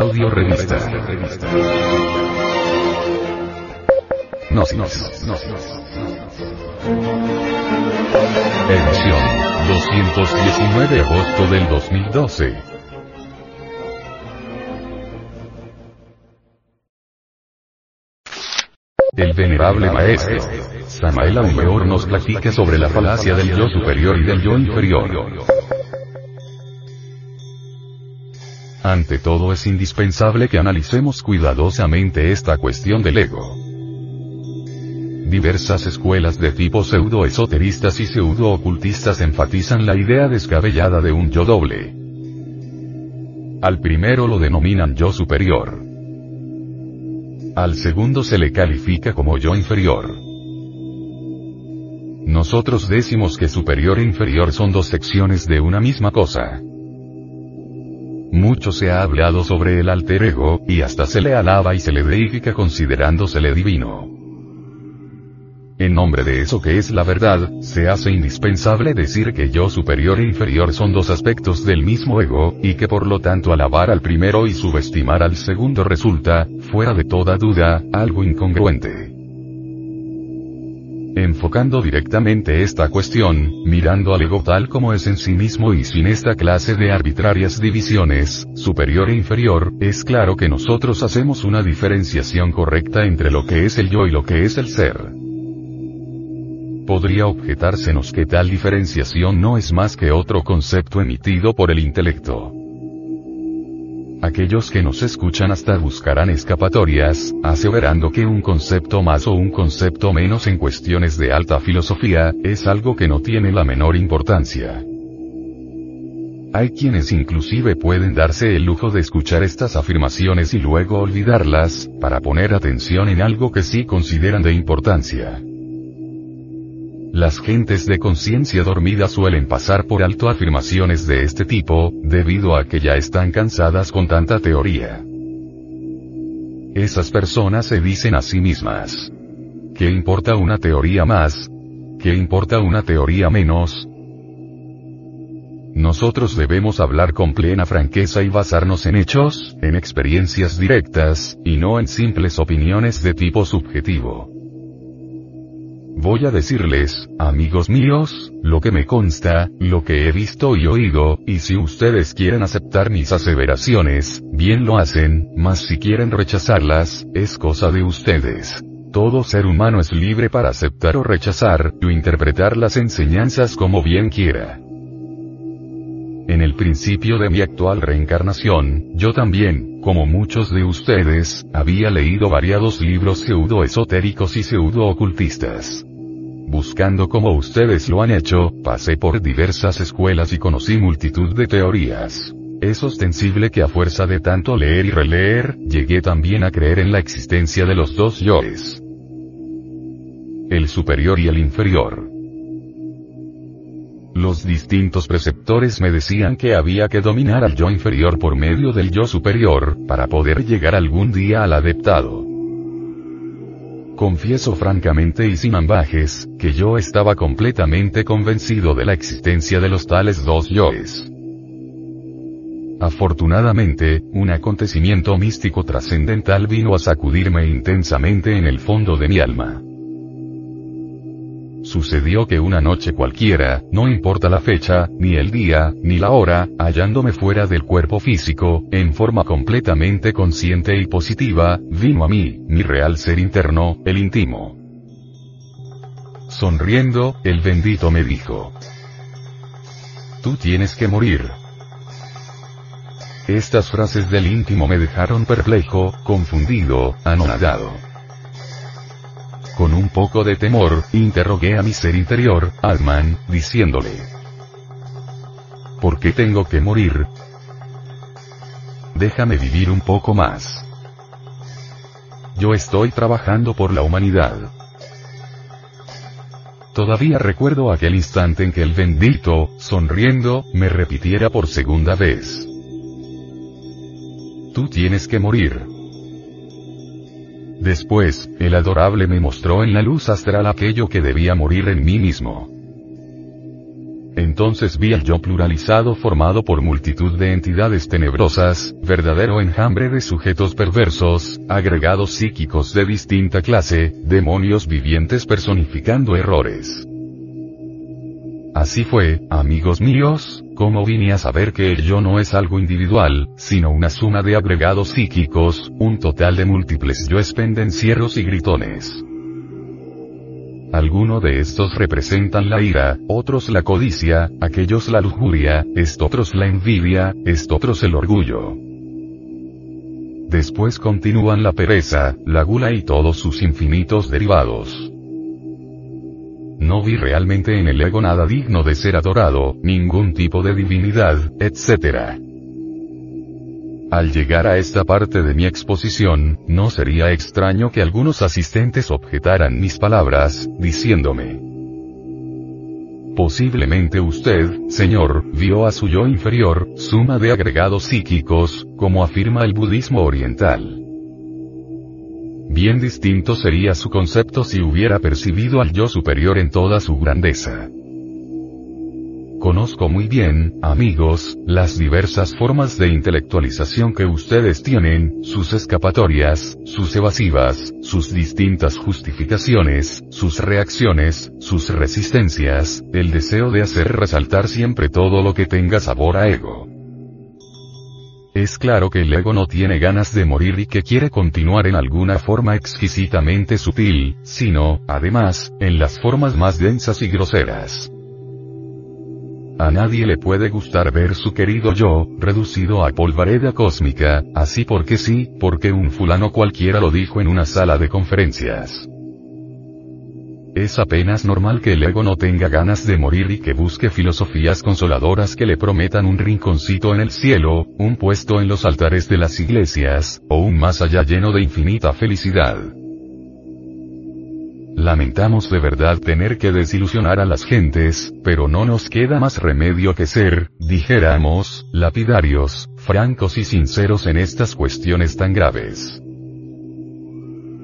Audio Revista. Gnosis. Edición 219 de agosto del 2012. El venerable maestro, Samael Aumeor nos platica sobre la falacia del yo superior y del yo inferior. Ante todo es indispensable que analicemos cuidadosamente esta cuestión del ego. Diversas escuelas de tipo pseudo-esoteristas y pseudo-ocultistas enfatizan la idea descabellada de un yo doble. Al primero lo denominan yo superior. Al segundo se le califica como yo inferior. Nosotros decimos que superior e inferior son dos secciones de una misma cosa. Mucho se ha hablado sobre el alter ego, y hasta se le alaba y se le deifica considerándosele divino. En nombre de eso que es la verdad, se hace indispensable decir que yo superior e inferior son dos aspectos del mismo ego, y que por lo tanto alabar al primero y subestimar al segundo resulta, fuera de toda duda, algo incongruente. Enfocando directamente esta cuestión, mirando al ego tal como es en sí mismo y sin esta clase de arbitrarias divisiones, superior e inferior, es claro que nosotros hacemos una diferenciación correcta entre lo que es el yo y lo que es el ser. Podría objetársenos que tal diferenciación no es más que otro concepto emitido por el intelecto. Aquellos que nos escuchan hasta buscarán escapatorias, aseverando que un concepto más o un concepto menos en cuestiones de alta filosofía, es algo que no tiene la menor importancia. Hay quienes inclusive pueden darse el lujo de escuchar estas afirmaciones y luego olvidarlas, para poner atención en algo que sí consideran de importancia. Las gentes de conciencia dormida suelen pasar por alto afirmaciones de este tipo, debido a que ya están cansadas con tanta teoría. Esas personas se dicen a sí mismas. ¿Qué importa una teoría más? ¿Qué importa una teoría menos? Nosotros debemos hablar con plena franqueza y basarnos en hechos, en experiencias directas, y no en simples opiniones de tipo subjetivo. Voy a decirles, amigos míos, lo que me consta, lo que he visto y oído, y si ustedes quieren aceptar mis aseveraciones, bien lo hacen, mas si quieren rechazarlas, es cosa de ustedes. Todo ser humano es libre para aceptar o rechazar, o interpretar las enseñanzas como bien quiera. En el principio de mi actual reencarnación, yo también, como muchos de ustedes, había leído variados libros pseudo-esotéricos y pseudo-ocultistas. Buscando como ustedes lo han hecho, pasé por diversas escuelas y conocí multitud de teorías. Es ostensible que a fuerza de tanto leer y releer, llegué también a creer en la existencia de los dos yoes. El superior y el inferior. Los distintos preceptores me decían que había que dominar al yo inferior por medio del yo superior, para poder llegar algún día al adeptado. Confieso francamente y sin ambajes, que yo estaba completamente convencido de la existencia de los tales dos yoes. Afortunadamente, un acontecimiento místico trascendental vino a sacudirme intensamente en el fondo de mi alma. Sucedió que una noche cualquiera, no importa la fecha, ni el día, ni la hora, hallándome fuera del cuerpo físico, en forma completamente consciente y positiva, vino a mí, mi real ser interno, el íntimo. Sonriendo, el bendito me dijo. Tú tienes que morir. Estas frases del íntimo me dejaron perplejo, confundido, anonadado. Con un poco de temor, interrogué a mi ser interior, Alman, diciéndole. ¿Por qué tengo que morir? Déjame vivir un poco más. Yo estoy trabajando por la humanidad. Todavía recuerdo aquel instante en que el bendito, sonriendo, me repitiera por segunda vez. Tú tienes que morir. Después, el adorable me mostró en la luz astral aquello que debía morir en mí mismo. Entonces vi al yo pluralizado formado por multitud de entidades tenebrosas, verdadero enjambre de sujetos perversos, agregados psíquicos de distinta clase, demonios vivientes personificando errores. Así fue, amigos míos, como vine a saber que el yo no es algo individual, sino una suma de agregados psíquicos, un total de múltiples yoes pendencieros y gritones. Algunos de estos representan la ira, otros la codicia, aquellos la lujuria, otros la envidia, otros el orgullo. Después continúan la pereza, la gula y todos sus infinitos derivados. No vi realmente en el ego nada digno de ser adorado, ningún tipo de divinidad, etc. Al llegar a esta parte de mi exposición, no sería extraño que algunos asistentes objetaran mis palabras, diciéndome, Posiblemente usted, señor, vio a su yo inferior, suma de agregados psíquicos, como afirma el budismo oriental. Bien distinto sería su concepto si hubiera percibido al yo superior en toda su grandeza. Conozco muy bien, amigos, las diversas formas de intelectualización que ustedes tienen, sus escapatorias, sus evasivas, sus distintas justificaciones, sus reacciones, sus resistencias, el deseo de hacer resaltar siempre todo lo que tenga sabor a ego. Es claro que el ego no tiene ganas de morir y que quiere continuar en alguna forma exquisitamente sutil, sino, además, en las formas más densas y groseras. A nadie le puede gustar ver su querido yo, reducido a polvareda cósmica, así porque sí, porque un fulano cualquiera lo dijo en una sala de conferencias. Es apenas normal que el ego no tenga ganas de morir y que busque filosofías consoladoras que le prometan un rinconcito en el cielo, un puesto en los altares de las iglesias, o un más allá lleno de infinita felicidad. Lamentamos de verdad tener que desilusionar a las gentes, pero no nos queda más remedio que ser, dijéramos, lapidarios, francos y sinceros en estas cuestiones tan graves.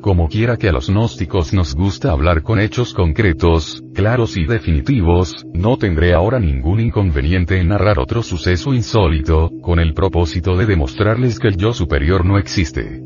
Como quiera que a los gnósticos nos gusta hablar con hechos concretos, claros y definitivos, no tendré ahora ningún inconveniente en narrar otro suceso insólito, con el propósito de demostrarles que el yo superior no existe.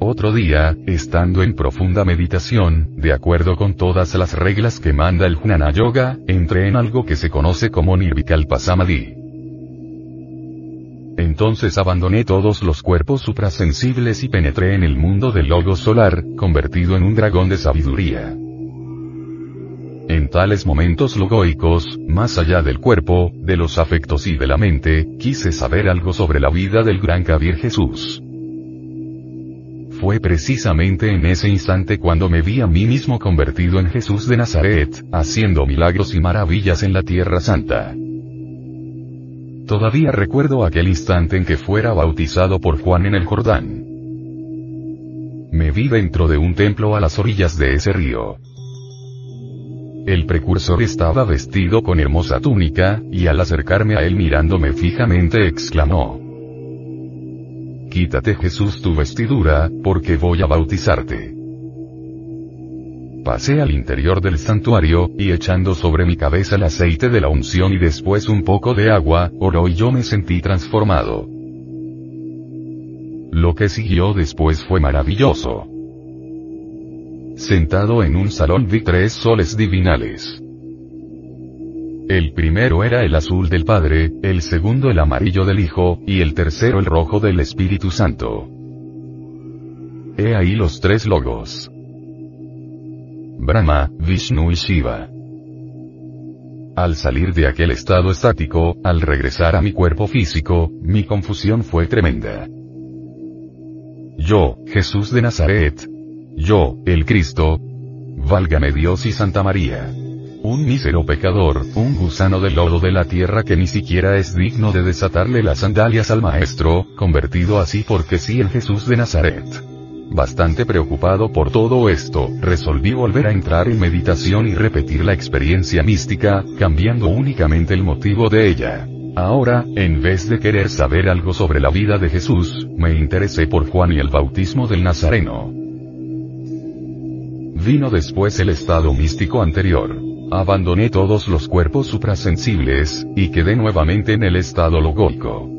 Otro día, estando en profunda meditación, de acuerdo con todas las reglas que manda el Jnana Yoga, entré en algo que se conoce como Nirvikalpa Samadhi. Entonces abandoné todos los cuerpos suprasensibles y penetré en el mundo del logo solar, convertido en un dragón de sabiduría. En tales momentos logoicos, más allá del cuerpo, de los afectos y de la mente, quise saber algo sobre la vida del gran Kabir Jesús. Fue precisamente en ese instante cuando me vi a mí mismo convertido en Jesús de Nazaret, haciendo milagros y maravillas en la Tierra Santa. Todavía recuerdo aquel instante en que fuera bautizado por Juan en el Jordán. Me vi dentro de un templo a las orillas de ese río. El precursor estaba vestido con hermosa túnica, y al acercarme a él mirándome fijamente exclamó, Quítate Jesús tu vestidura, porque voy a bautizarte. Pasé al interior del santuario, y echando sobre mi cabeza el aceite de la unción y después un poco de agua, oró y yo me sentí transformado. Lo que siguió después fue maravilloso. Sentado en un salón vi tres soles divinales. El primero era el azul del Padre, el segundo el amarillo del Hijo, y el tercero el rojo del Espíritu Santo. He ahí los tres logos. Brahma, Vishnu y Shiva. Al salir de aquel estado estático, al regresar a mi cuerpo físico, mi confusión fue tremenda. Yo, Jesús de Nazaret. Yo, el Cristo. Válgame Dios y Santa María. Un mísero pecador, un gusano del lodo de la tierra que ni siquiera es digno de desatarle las sandalias al Maestro, convertido así porque sí en Jesús de Nazaret. Bastante preocupado por todo esto, resolví volver a entrar en meditación y repetir la experiencia mística, cambiando únicamente el motivo de ella. Ahora, en vez de querer saber algo sobre la vida de Jesús, me interesé por Juan y el bautismo del Nazareno. Vino después el estado místico anterior. abandoné todos los cuerpos suprasensibles, y quedé nuevamente en el estado logóico.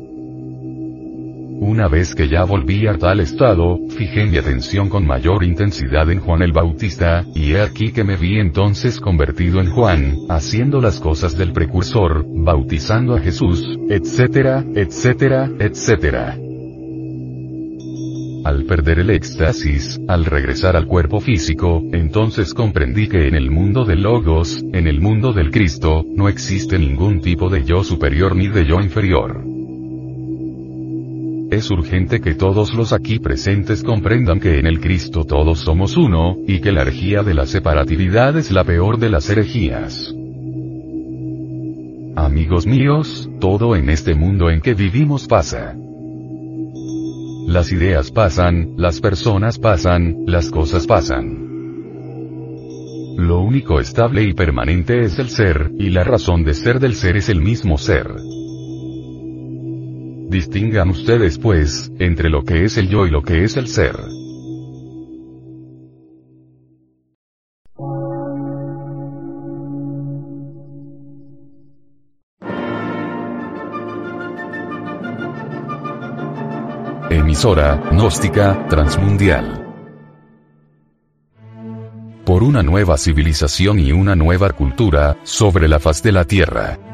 Una vez que ya volví a tal estado, fijé mi atención con mayor intensidad en Juan el Bautista, y he aquí que me vi entonces convertido en Juan, haciendo las cosas del precursor, bautizando a Jesús, etcétera, etcétera, etcétera. Al perder el éxtasis, al regresar al cuerpo físico, entonces comprendí que en el mundo del Logos, en el mundo del Cristo, no existe ningún tipo de yo superior ni de yo inferior. Es urgente que todos los aquí presentes comprendan que en el Cristo todos somos uno, y que la herejía de la separatividad es la peor de las herejías. Amigos míos, todo en este mundo en que vivimos pasa. Las ideas pasan, las personas pasan, las cosas pasan. Lo único estable y permanente es el ser, y la razón de ser del ser es el mismo ser. Distingan ustedes pues, entre lo que es el yo y lo que es el ser. Emisora, gnóstica, transmundial. Por una nueva civilización y una nueva cultura, sobre la faz de la Tierra.